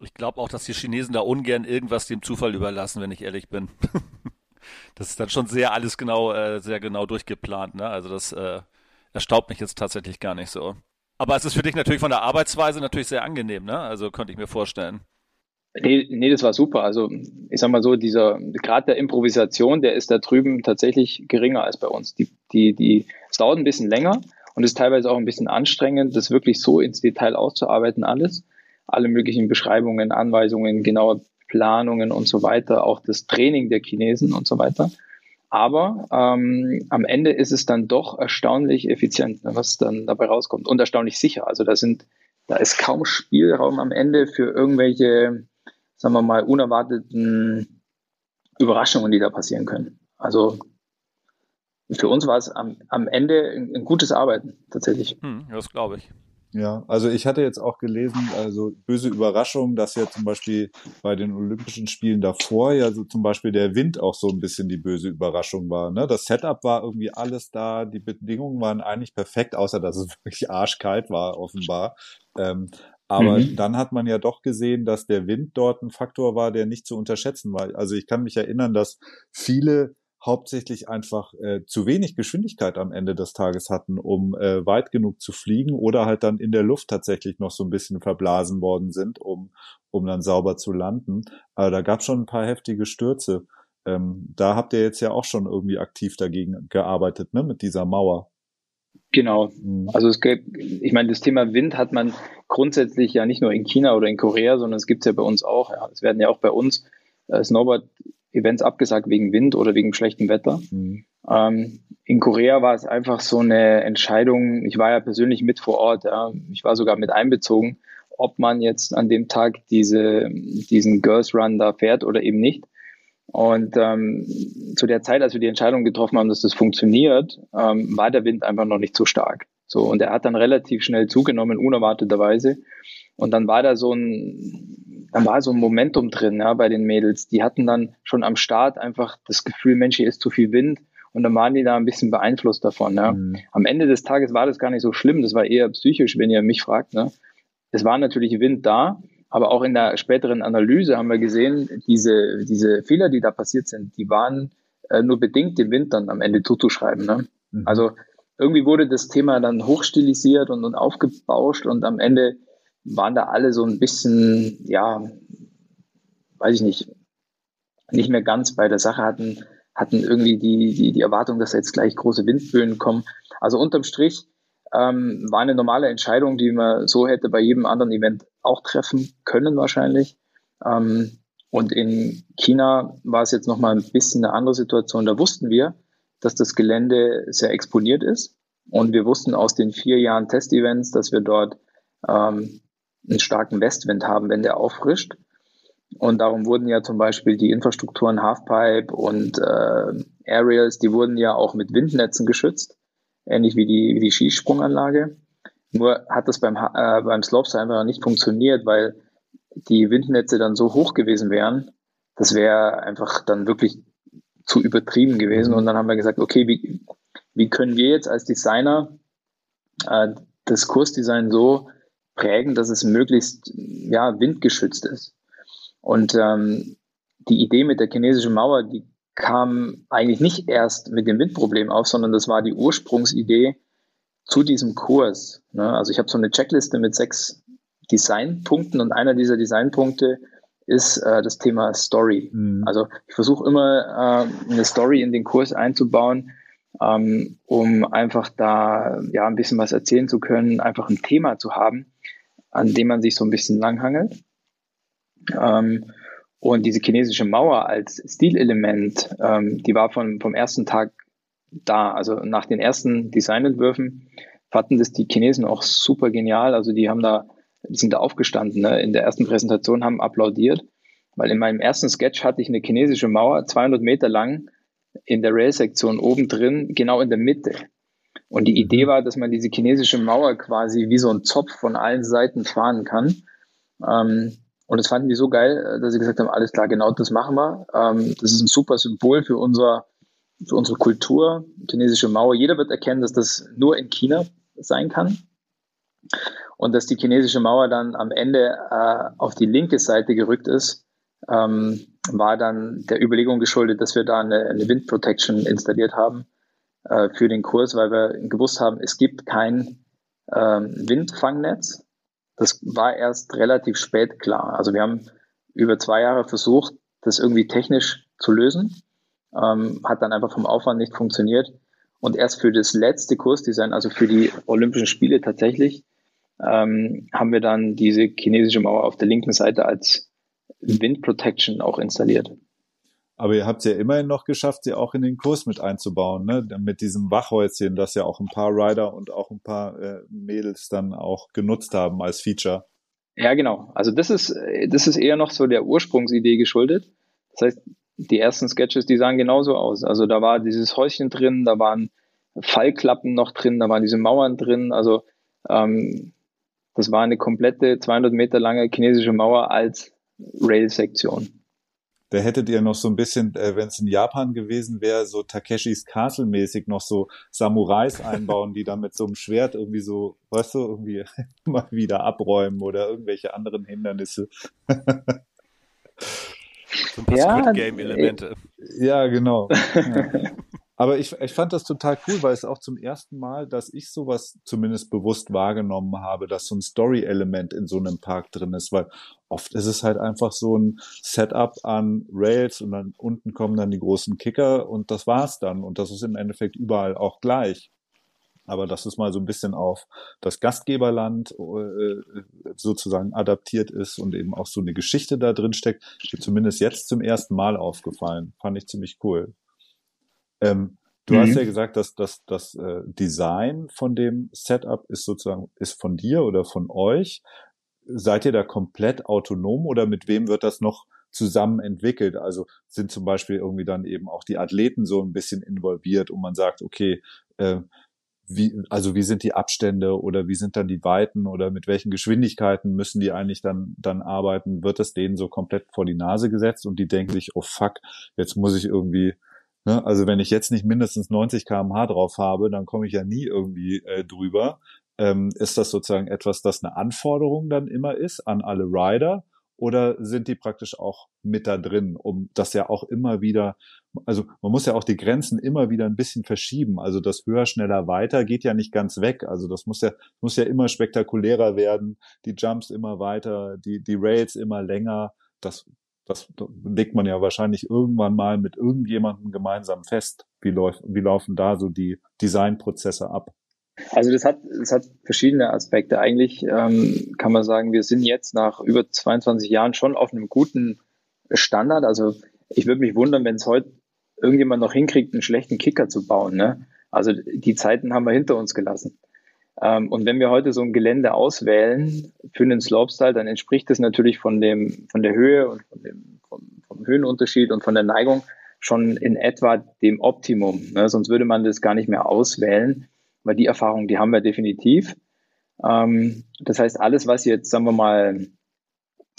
Ich glaube auch, dass die Chinesen da ungern irgendwas dem Zufall überlassen, wenn ich ehrlich bin. [LAUGHS] das ist dann schon sehr alles genau, äh, sehr genau durchgeplant. Ne? Also das äh, erstaubt mich jetzt tatsächlich gar nicht so. Aber es ist für dich natürlich von der Arbeitsweise natürlich sehr angenehm, ne? Also könnte ich mir vorstellen. Nee, nee, das war super. Also ich sag mal so, dieser Grad der Improvisation, der ist da drüben tatsächlich geringer als bei uns. Die, die, die, es dauert ein bisschen länger und ist teilweise auch ein bisschen anstrengend, das wirklich so ins Detail auszuarbeiten alles alle möglichen Beschreibungen, Anweisungen, genaue Planungen und so weiter, auch das Training der Chinesen und so weiter. Aber ähm, am Ende ist es dann doch erstaunlich effizient, ne, was dann dabei rauskommt und erstaunlich sicher. Also da sind, da ist kaum Spielraum am Ende für irgendwelche, sagen wir mal, unerwarteten Überraschungen, die da passieren können. Also für uns war es am, am Ende ein, ein gutes Arbeiten tatsächlich. Hm, das glaube ich. Ja, also ich hatte jetzt auch gelesen, also böse Überraschung, dass ja zum Beispiel bei den Olympischen Spielen davor ja so zum Beispiel der Wind auch so ein bisschen die böse Überraschung war. Ne? Das Setup war irgendwie alles da, die Bedingungen waren eigentlich perfekt, außer dass es [LAUGHS] wirklich arschkalt war, offenbar. Ähm, aber mhm. dann hat man ja doch gesehen, dass der Wind dort ein Faktor war, der nicht zu unterschätzen war. Also ich kann mich erinnern, dass viele hauptsächlich einfach äh, zu wenig Geschwindigkeit am Ende des Tages hatten, um äh, weit genug zu fliegen oder halt dann in der Luft tatsächlich noch so ein bisschen verblasen worden sind, um, um dann sauber zu landen. Aber da gab schon ein paar heftige Stürze. Ähm, da habt ihr jetzt ja auch schon irgendwie aktiv dagegen gearbeitet, ne, mit dieser Mauer. Genau. Mhm. Also es gibt, ich meine, das Thema Wind hat man grundsätzlich ja nicht nur in China oder in Korea, sondern es gibt es ja bei uns auch. Ja. Es werden ja auch bei uns äh, Snowboard-Events abgesagt wegen Wind oder wegen schlechtem Wetter. Mhm. Ähm, in Korea war es einfach so eine Entscheidung. Ich war ja persönlich mit vor Ort. Ja. Ich war sogar mit einbezogen, ob man jetzt an dem Tag diese, diesen Girls Run da fährt oder eben nicht. Und ähm, zu der Zeit, als wir die Entscheidung getroffen haben, dass das funktioniert, ähm, war der Wind einfach noch nicht so stark. So, und er hat dann relativ schnell zugenommen, unerwarteterweise. Und dann war da so ein, dann war so ein Momentum drin, ja, bei den Mädels. Die hatten dann schon am Start einfach das Gefühl, Mensch, hier ist zu viel Wind. Und dann waren die da ein bisschen beeinflusst davon. Ja. Mhm. Am Ende des Tages war das gar nicht so schlimm. Das war eher psychisch, wenn ihr mich fragt. Ne. Es war natürlich Wind da, aber auch in der späteren Analyse haben wir gesehen, diese, diese Fehler, die da passiert sind, die waren äh, nur bedingt dem Wind dann am Ende zuzuschreiben. Ne? Mhm. Also irgendwie wurde das Thema dann hochstilisiert und, und aufgebauscht und am Ende waren da alle so ein bisschen, ja, weiß ich nicht, nicht mehr ganz bei der Sache, hatten, hatten irgendwie die, die, die Erwartung, dass jetzt gleich große Windböen kommen. Also unterm Strich ähm, war eine normale Entscheidung, die man so hätte bei jedem anderen Event auch treffen können wahrscheinlich. Ähm, und in China war es jetzt nochmal ein bisschen eine andere Situation. Da wussten wir, dass das Gelände sehr exponiert ist. Und wir wussten aus den vier Jahren Testevents, dass wir dort ähm, einen starken Westwind haben, wenn der auffrischt. Und darum wurden ja zum Beispiel die Infrastrukturen Halfpipe und äh, Aerials, die wurden ja auch mit Windnetzen geschützt ähnlich wie die, wie die Skisprunganlage. Nur hat das beim, äh, beim Slopestyle einfach nicht funktioniert, weil die Windnetze dann so hoch gewesen wären, das wäre einfach dann wirklich zu übertrieben gewesen. Und dann haben wir gesagt, okay, wie, wie können wir jetzt als Designer äh, das Kursdesign so prägen, dass es möglichst ja, windgeschützt ist. Und ähm, die Idee mit der chinesischen Mauer, die kam eigentlich nicht erst mit dem Windproblem auf, sondern das war die Ursprungsidee zu diesem Kurs. Ne? Also ich habe so eine Checkliste mit sechs Designpunkten und einer dieser Designpunkte ist äh, das Thema Story. Mhm. Also ich versuche immer äh, eine Story in den Kurs einzubauen, ähm, um einfach da ja ein bisschen was erzählen zu können, einfach ein Thema zu haben, an dem man sich so ein bisschen langhangelt. Ähm, und diese chinesische Mauer als Stilelement, ähm, die war von, vom ersten Tag da. Also nach den ersten Designentwürfen fanden das die Chinesen auch super genial. Also die haben da, die sind da aufgestanden ne? in der ersten Präsentation, haben applaudiert, weil in meinem ersten Sketch hatte ich eine chinesische Mauer, 200 Meter lang, in der Rail-Sektion oben drin, genau in der Mitte. Und die Idee mhm. war, dass man diese chinesische Mauer quasi wie so ein Zopf von allen Seiten fahren kann. Ähm, und das fanden die so geil, dass sie gesagt haben, alles klar, genau das machen wir. Ähm, das ist ein super Symbol für, unser, für unsere Kultur, chinesische Mauer. Jeder wird erkennen, dass das nur in China sein kann. Und dass die chinesische Mauer dann am Ende äh, auf die linke Seite gerückt ist, ähm, war dann der Überlegung geschuldet, dass wir da eine, eine Wind Protection installiert haben äh, für den Kurs, weil wir gewusst haben, es gibt kein ähm, Windfangnetz. Das war erst relativ spät klar. Also wir haben über zwei Jahre versucht, das irgendwie technisch zu lösen. Ähm, hat dann einfach vom Aufwand nicht funktioniert. Und erst für das letzte Kursdesign, also für die Olympischen Spiele tatsächlich, ähm, haben wir dann diese chinesische Mauer auf der linken Seite als Wind Protection auch installiert. Aber ihr habt es ja immerhin noch geschafft, sie auch in den Kurs mit einzubauen, ne? Mit diesem Wachhäuschen, das ja auch ein paar Rider und auch ein paar äh, Mädels dann auch genutzt haben als Feature. Ja, genau. Also das ist, das ist eher noch so der Ursprungsidee geschuldet. Das heißt, die ersten Sketches, die sahen genauso aus. Also da war dieses Häuschen drin, da waren Fallklappen noch drin, da waren diese Mauern drin. Also ähm, das war eine komplette 200 Meter lange chinesische Mauer als Rail-Sektion da hättet ihr noch so ein bisschen, äh, wenn es in Japan gewesen wäre, so Takeshis Castle mäßig noch so Samurais einbauen, die dann mit so einem Schwert irgendwie so, weißt du, irgendwie [LAUGHS] mal wieder abräumen oder irgendwelche anderen Hindernisse. [LAUGHS] so ein paar ja, Squid Game Elemente. Ja, genau. [LAUGHS] Ja. Aber ich, ich fand das total cool, weil es auch zum ersten Mal, dass ich sowas zumindest bewusst wahrgenommen habe, dass so ein Story-Element in so einem Park drin ist, weil oft ist es halt einfach so ein Setup an Rails und dann unten kommen dann die großen Kicker und das war's dann. Und das ist im Endeffekt überall auch gleich. Aber dass es mal so ein bisschen auf das Gastgeberland äh, sozusagen adaptiert ist und eben auch so eine Geschichte da drin steckt, zumindest jetzt zum ersten Mal aufgefallen. Fand ich ziemlich cool. Ähm, du mhm. hast ja gesagt, dass, dass das äh, Design von dem Setup ist sozusagen ist von dir oder von euch. Seid ihr da komplett autonom oder mit wem wird das noch zusammen entwickelt? Also sind zum Beispiel irgendwie dann eben auch die Athleten so ein bisschen involviert und man sagt, okay, äh, wie, also wie sind die Abstände oder wie sind dann die Weiten oder mit welchen Geschwindigkeiten müssen die eigentlich dann, dann arbeiten? Wird das denen so komplett vor die Nase gesetzt und die denken sich, oh fuck, jetzt muss ich irgendwie, ne, also wenn ich jetzt nicht mindestens 90 kmh drauf habe, dann komme ich ja nie irgendwie äh, drüber. Ähm, ist das sozusagen etwas, das eine Anforderung dann immer ist an alle Rider? Oder sind die praktisch auch mit da drin, um das ja auch immer wieder, also man muss ja auch die Grenzen immer wieder ein bisschen verschieben. Also das höher, schneller, weiter geht ja nicht ganz weg. Also das muss ja, muss ja immer spektakulärer werden, die Jumps immer weiter, die, die Rails immer länger. Das, das legt man ja wahrscheinlich irgendwann mal mit irgendjemandem gemeinsam fest. Wie, läuft, wie laufen da so die Designprozesse ab? Also das hat, das hat verschiedene Aspekte. Eigentlich ähm, kann man sagen, wir sind jetzt nach über 22 Jahren schon auf einem guten Standard. Also ich würde mich wundern, wenn es heute irgendjemand noch hinkriegt, einen schlechten Kicker zu bauen. Ne? Also die Zeiten haben wir hinter uns gelassen. Ähm, und wenn wir heute so ein Gelände auswählen für einen Slopestyle, dann entspricht das natürlich von dem, von der Höhe und von dem, vom, vom Höhenunterschied und von der Neigung schon in etwa dem Optimum. Ne? Sonst würde man das gar nicht mehr auswählen weil die Erfahrung, die haben wir definitiv. Ähm, das heißt, alles, was jetzt, sagen wir mal,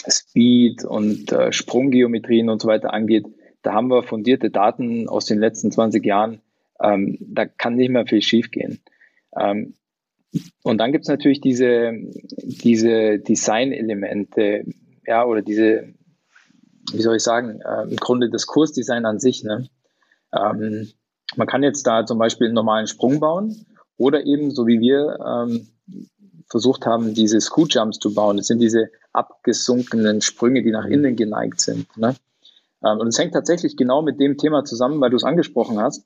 Speed und äh, Sprunggeometrien und so weiter angeht, da haben wir fundierte Daten aus den letzten 20 Jahren. Ähm, da kann nicht mehr viel schiefgehen. Ähm, und dann gibt es natürlich diese, diese Design-Elemente, ja, oder diese, wie soll ich sagen, äh, im Grunde das Kursdesign an sich. Ne? Ähm, man kann jetzt da zum Beispiel einen normalen Sprung bauen oder eben, so wie wir ähm, versucht haben, diese Scoot Jumps zu bauen. Das sind diese abgesunkenen Sprünge, die nach innen geneigt sind. Ne? Ähm, und es hängt tatsächlich genau mit dem Thema zusammen, weil du es angesprochen hast.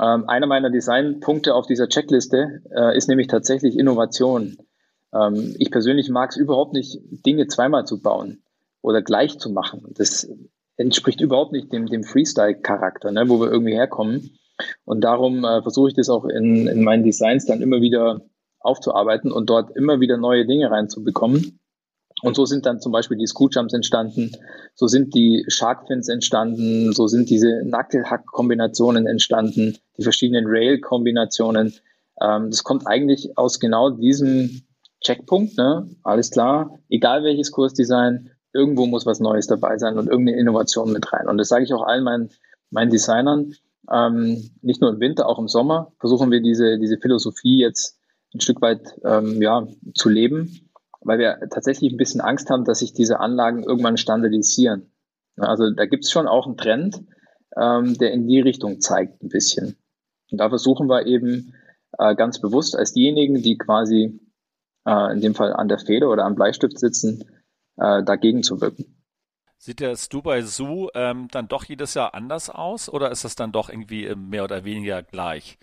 Ähm, einer meiner Designpunkte auf dieser Checkliste äh, ist nämlich tatsächlich Innovation. Ähm, ich persönlich mag es überhaupt nicht, Dinge zweimal zu bauen oder gleich zu machen. Das entspricht überhaupt nicht dem, dem Freestyle-Charakter, ne, wo wir irgendwie herkommen. Und darum äh, versuche ich das auch in, in meinen Designs dann immer wieder aufzuarbeiten und dort immer wieder neue Dinge reinzubekommen. Und so sind dann zum Beispiel die Scoot-Jumps entstanden, so sind die Shark-Fins entstanden, so sind diese Knuckle-Hack-Kombinationen entstanden, die verschiedenen Rail-Kombinationen. Ähm, das kommt eigentlich aus genau diesem Checkpunkt, ne? alles klar, egal welches Kursdesign, irgendwo muss was Neues dabei sein und irgendeine Innovation mit rein. Und das sage ich auch allen meinen, meinen Designern, ähm, nicht nur im Winter, auch im Sommer versuchen wir diese, diese Philosophie jetzt ein Stück weit ähm, ja, zu leben, weil wir tatsächlich ein bisschen Angst haben, dass sich diese Anlagen irgendwann standardisieren. Also da gibt es schon auch einen Trend, ähm, der in die Richtung zeigt ein bisschen. Und da versuchen wir eben äh, ganz bewusst als diejenigen, die quasi äh, in dem Fall an der Feder oder am Bleistift sitzen, äh, dagegen zu wirken. Sieht der Dubai Zoo ähm, dann doch jedes Jahr anders aus oder ist das dann doch irgendwie ähm, mehr oder weniger gleich?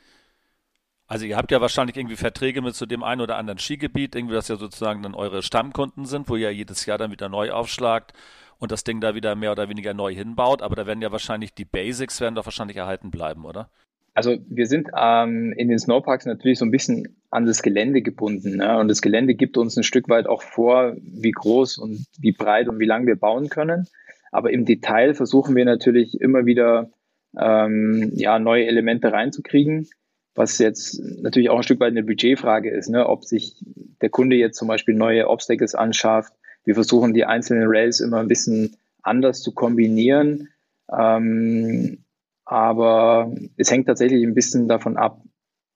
Also ihr habt ja wahrscheinlich irgendwie Verträge mit zu dem einen oder anderen Skigebiet, irgendwie das ja sozusagen dann eure Stammkunden sind, wo ihr jedes Jahr dann wieder neu aufschlagt und das Ding da wieder mehr oder weniger neu hinbaut. Aber da werden ja wahrscheinlich die Basics werden doch wahrscheinlich erhalten bleiben, oder? Also wir sind ähm, in den Snowparks natürlich so ein bisschen an das Gelände gebunden. Ne? Und das Gelände gibt uns ein Stück weit auch vor, wie groß und wie breit und wie lang wir bauen können. Aber im Detail versuchen wir natürlich immer wieder ähm, ja, neue Elemente reinzukriegen, was jetzt natürlich auch ein Stück weit eine Budgetfrage ist, ne? ob sich der Kunde jetzt zum Beispiel neue Obstacles anschafft. Wir versuchen die einzelnen Rails immer ein bisschen anders zu kombinieren. Ähm, aber es hängt tatsächlich ein bisschen davon ab,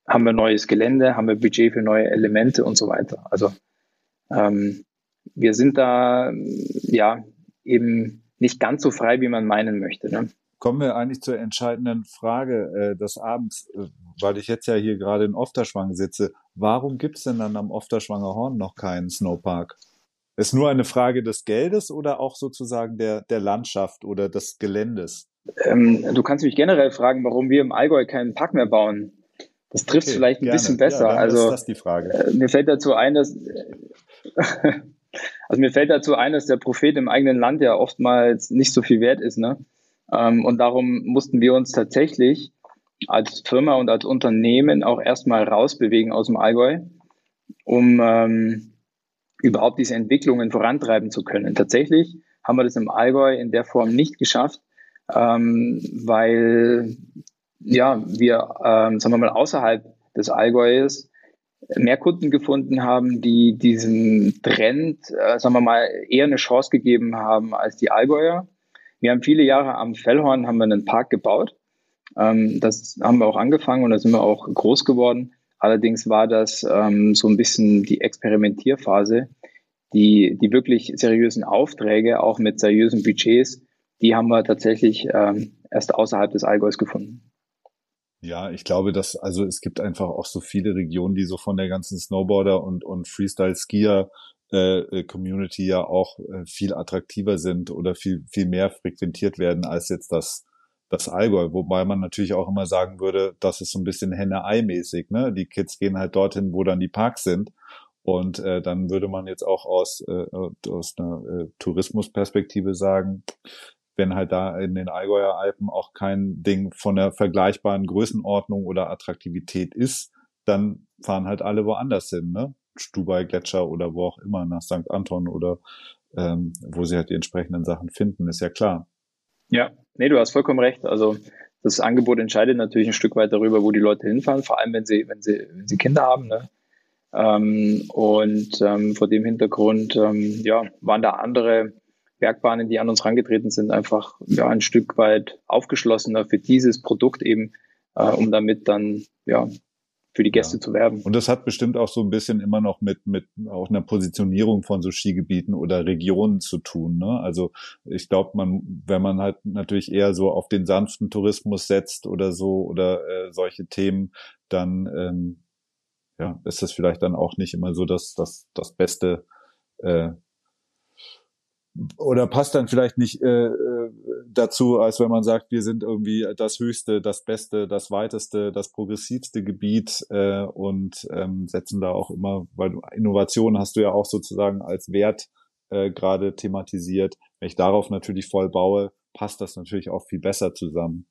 haben wir neues Gelände, haben wir Budget für neue Elemente und so weiter. Also ähm, wir sind da ja eben nicht ganz so frei, wie man meinen möchte. Ne? Kommen wir eigentlich zur entscheidenden Frage äh, des Abends, äh, weil ich jetzt ja hier gerade in Ofterschwang sitze. Warum gibt es denn dann am Ofterschwanger Horn noch keinen Snowpark? Ist nur eine Frage des Geldes oder auch sozusagen der, der Landschaft oder des Geländes? Ähm, du kannst mich generell fragen, warum wir im Allgäu keinen Park mehr bauen. Das trifft okay, vielleicht ein gerne. bisschen besser. Ja, also ist das die Frage. Äh, mir fällt dazu ein, dass [LAUGHS] also mir fällt dazu ein, dass der Prophet im eigenen Land ja oftmals nicht so viel wert ist, ne? Ähm, und darum mussten wir uns tatsächlich als Firma und als Unternehmen auch erstmal rausbewegen aus dem Allgäu, um ähm, überhaupt diese Entwicklungen vorantreiben zu können. Tatsächlich haben wir das im Allgäu in der Form nicht geschafft, ähm, weil ja, wir, ähm, sagen wir mal, außerhalb des Allgäus mehr Kunden gefunden haben, die diesem Trend, äh, sagen wir mal, eher eine Chance gegeben haben als die Allgäuer. Wir haben viele Jahre am Fellhorn haben wir einen Park gebaut. Ähm, das haben wir auch angefangen und da sind wir auch groß geworden. Allerdings war das ähm, so ein bisschen die Experimentierphase. Die, die wirklich seriösen Aufträge, auch mit seriösen Budgets, die haben wir tatsächlich ähm, erst außerhalb des Allgäus gefunden. Ja, ich glaube, dass, also es gibt einfach auch so viele Regionen, die so von der ganzen Snowboarder und, und Freestyle-Skier äh, äh, Community ja auch äh, viel attraktiver sind oder viel, viel mehr frequentiert werden als jetzt das, das Allgäu. Wobei man natürlich auch immer sagen würde, das ist so ein bisschen Henne-Ei-mäßig, ne? Die Kids gehen halt dorthin, wo dann die Parks sind. Und äh, dann würde man jetzt auch aus, äh, aus einer äh, Tourismusperspektive sagen, wenn halt da in den Allgäuer Alpen auch kein Ding von der vergleichbaren Größenordnung oder Attraktivität ist, dann fahren halt alle woanders hin, ne? Stubai Gletscher oder wo auch immer, nach St. Anton oder ähm, wo sie halt die entsprechenden Sachen finden, ist ja klar. Ja, nee, du hast vollkommen recht. Also das Angebot entscheidet natürlich ein Stück weit darüber, wo die Leute hinfahren, vor allem wenn sie, wenn sie, wenn sie Kinder haben. Ne? Ähm, und ähm, vor dem Hintergrund ähm, ja, waren da andere Bergbahnen, die an uns herangetreten sind, einfach ja, ein Stück weit aufgeschlossener für dieses Produkt eben, äh, um damit dann ja für die Gäste ja. zu werben. Und das hat bestimmt auch so ein bisschen immer noch mit mit auch einer Positionierung von so Skigebieten oder Regionen zu tun. Ne? Also ich glaube, man, wenn man halt natürlich eher so auf den sanften Tourismus setzt oder so oder äh, solche Themen, dann ähm, ja, ist das vielleicht dann auch nicht immer so das das das beste äh, oder passt dann vielleicht nicht äh, äh, dazu, als wenn man sagt, wir sind irgendwie das höchste, das beste, das weiteste, das progressivste Gebiet äh, und ähm, setzen da auch immer, weil Innovation hast du ja auch sozusagen als Wert äh, gerade thematisiert. Wenn ich darauf natürlich voll baue, passt das natürlich auch viel besser zusammen.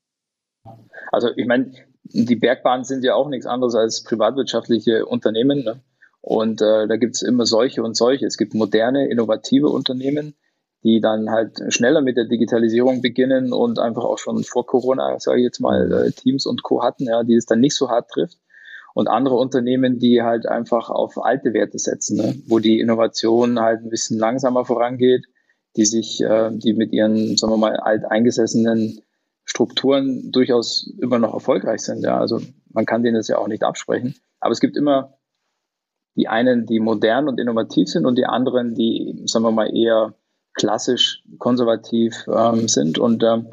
Also ich meine, die Bergbahnen sind ja auch nichts anderes als privatwirtschaftliche Unternehmen. Ne? Und äh, da gibt es immer solche und solche. Es gibt moderne, innovative Unternehmen, die dann halt schneller mit der Digitalisierung beginnen und einfach auch schon vor Corona, sage ich jetzt mal, äh, Teams und Co. hatten, ja, die es dann nicht so hart trifft. Und andere Unternehmen, die halt einfach auf alte Werte setzen, ne? wo die Innovation halt ein bisschen langsamer vorangeht, die sich, äh, die mit ihren, sagen wir mal, alteingesessenen Strukturen durchaus immer noch erfolgreich sind. Ja? Also man kann denen das ja auch nicht absprechen. Aber es gibt immer die einen, die modern und innovativ sind und die anderen, die, sagen wir mal, eher klassisch konservativ ähm, sind. Und ähm,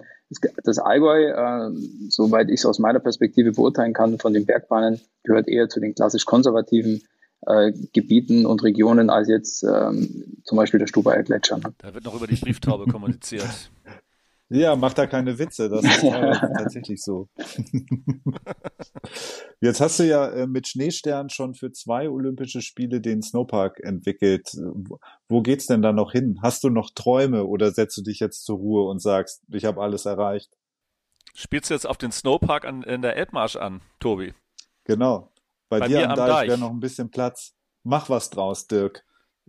das Allgäu, äh, soweit ich es aus meiner Perspektive beurteilen kann, von den Bergbahnen, gehört eher zu den klassisch konservativen äh, Gebieten und Regionen als jetzt ähm, zum Beispiel der Stubaier Gletscher. Ne? Da wird noch über die Brieftaube kommuniziert. [LAUGHS] Ja, mach da keine Witze, das ist [LAUGHS] tatsächlich so. [LAUGHS] Jetzt hast du ja äh, mit Schneestern schon für zwei Olympische Spiele den Snowpark entwickelt. Wo geht's denn da noch hin? Hast du noch Träume oder setzt du dich jetzt zur Ruhe und sagst, ich habe alles erreicht? Spielst du jetzt auf den Snowpark an, in der Elbmarsch an, Tobi? Genau. Bei, Bei dir am Deich, Deich. wäre noch ein bisschen Platz. Mach was draus, Dirk.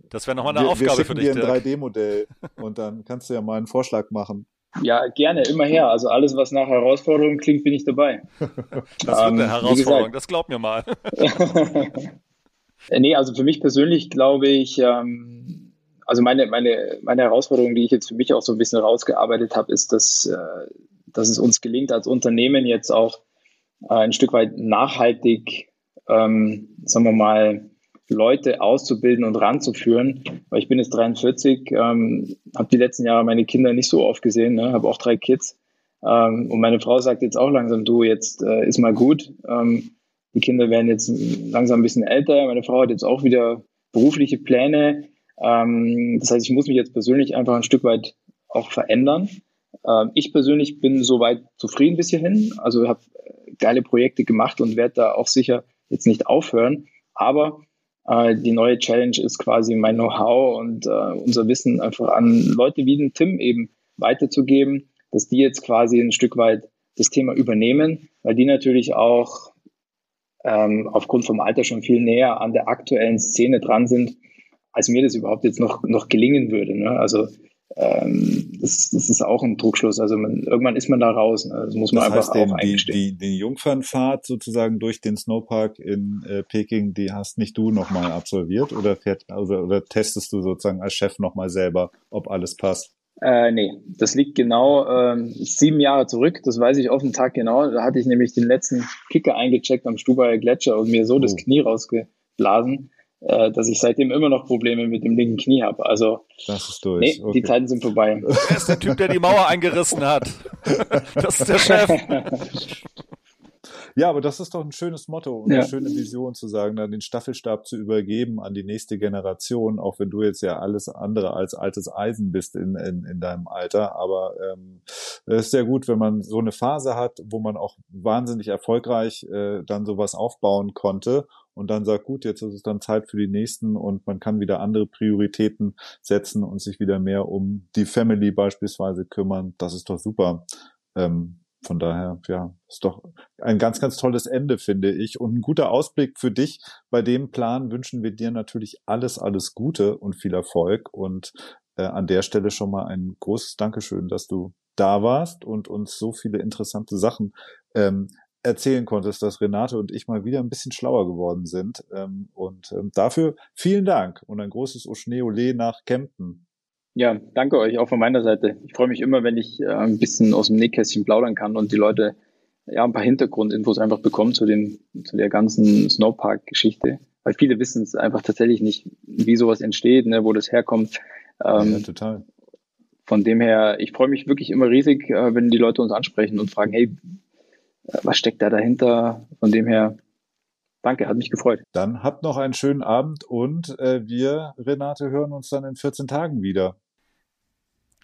Das wäre nochmal eine wir, Aufgabe wir für dich. Wir dir ein 3D-Modell und dann kannst du ja mal einen Vorschlag machen. Ja, gerne, immer her. Also alles, was nach Herausforderung klingt, bin ich dabei. [LAUGHS] Das wird eine ähm, Herausforderung, das glaub mir mal. [LAUGHS] [LAUGHS] nee, also für mich persönlich glaube ich, ähm, also meine, meine, meine Herausforderung, die ich jetzt für mich auch so ein bisschen rausgearbeitet habe, ist, dass, äh, dass es uns gelingt, als Unternehmen jetzt auch äh, ein Stück weit nachhaltig, ähm, sagen wir mal, Leute auszubilden und ranzuführen. Weil ich bin jetzt 43, ähm, habe die letzten Jahre meine Kinder nicht so oft gesehen, ne? habe auch drei Kids. Ähm, und meine Frau sagt jetzt auch langsam, du, jetzt äh, ist mal gut. Ähm, die Kinder werden jetzt langsam ein bisschen älter. Meine Frau hat jetzt auch wieder berufliche Pläne. Ähm, das heißt, ich muss mich jetzt persönlich einfach ein Stück weit auch verändern. Ähm, ich persönlich bin soweit zufrieden bis hierhin. Also habe geile Projekte gemacht und werde da auch sicher jetzt nicht aufhören. Aber äh, die neue Challenge ist quasi mein Know-how und äh, unser Wissen einfach an Leute wie den Tim eben weiterzugeben, dass die jetzt quasi ein Stück weit das Thema übernehmen, weil die natürlich auch ähm, aufgrund vom Alter schon viel näher an der aktuellen Szene dran sind, als mir das überhaupt jetzt noch, noch gelingen würde. Ne? Also ähm, das, das ist auch ein Druckschluss. Also man, irgendwann ist man da raus. Ne? Das muss man das einfach heißt, auch den, die, die, die Jungfernfahrt sozusagen durch den Snowpark in äh, Peking, die hast nicht du nochmal absolviert oder, fährt, also, oder testest du sozusagen als Chef nochmal selber, ob alles passt? Äh, nee, das liegt genau äh, sieben Jahre zurück. Das weiß ich auf den Tag genau. Da hatte ich nämlich den letzten Kicker eingecheckt am Stubaier Gletscher und mir so oh. das Knie rausgeblasen, äh, dass ich seitdem immer noch Probleme mit dem linken Knie habe. Also das ist durch. Nee, okay. die Zeiten sind vorbei. [LAUGHS] Wer ist der Typ, der die Mauer eingerissen hat? Das ist der Chef. Ja, aber das ist doch ein schönes Motto und ja. eine schöne Vision zu sagen, dann den Staffelstab zu übergeben an die nächste Generation, auch wenn du jetzt ja alles andere als altes Eisen bist in, in, in deinem Alter. Aber ähm, es ist sehr gut, wenn man so eine Phase hat, wo man auch wahnsinnig erfolgreich äh, dann sowas aufbauen konnte und dann sagt, gut, jetzt ist es dann Zeit für die nächsten und man kann wieder andere Prioritäten setzen und sich wieder mehr um die Family beispielsweise kümmern. Das ist doch super. Ähm, von daher, ja, ist doch ein ganz, ganz tolles Ende, finde ich. Und ein guter Ausblick für dich. Bei dem Plan wünschen wir dir natürlich alles, alles Gute und viel Erfolg. Und äh, an der Stelle schon mal ein großes Dankeschön, dass du da warst und uns so viele interessante Sachen ähm, erzählen konntest, dass Renate und ich mal wieder ein bisschen schlauer geworden sind. Ähm, und ähm, dafür vielen Dank und ein großes Oschneole nach Kempten. Ja, danke euch auch von meiner Seite. Ich freue mich immer, wenn ich äh, ein bisschen aus dem Nähkästchen plaudern kann und die Leute ja ein paar Hintergrundinfos einfach bekommen zu dem zu der ganzen Snowpark-Geschichte, weil viele wissen es einfach tatsächlich nicht, wie sowas entsteht, ne, wo das herkommt. Ähm, ja, total. Von dem her, ich freue mich wirklich immer riesig, äh, wenn die Leute uns ansprechen und fragen, hey, was steckt da dahinter? Von dem her, danke, hat mich gefreut. Dann habt noch einen schönen Abend und äh, wir, Renate, hören uns dann in 14 Tagen wieder.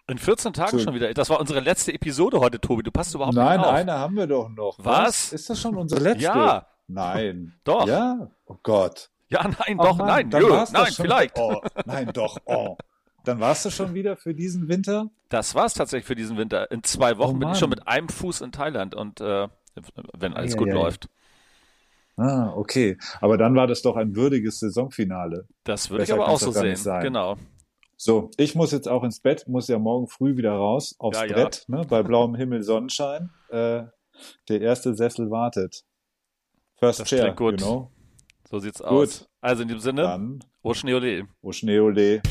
In 14 Tagen Schön. schon wieder. Das war unsere letzte Episode heute, Tobi. Du passt überhaupt Nein, nicht auf. Nein, eine haben wir doch noch. Was? Was? Ist das schon unsere letzte? Ja. Nein. [LAUGHS] Doch. Ja? Oh Gott. Ja, nein, oh, doch, Mann, nein. Jö, nein, vielleicht. Oh, nein, doch. Oh. Dann warst du schon wieder für diesen Winter? Das war es tatsächlich für diesen Winter. In zwei Wochen oh, bin ich schon mit einem Fuß in Thailand und äh, wenn alles ja, gut ja, läuft. Ah, okay. Aber dann war das doch ein würdiges Saisonfinale. Das würde ich aber auch so sehen. Genau. So, ich muss jetzt auch ins Bett, muss ja morgen früh wieder raus aufs ja, Brett, ja. Ne, bei blauem Himmel, Sonnenschein. Äh, der erste Sessel wartet. First das Chair, gut. You know? So sieht's gut. aus. Also in dem Sinne, Dann, Oschneole. Oschneole.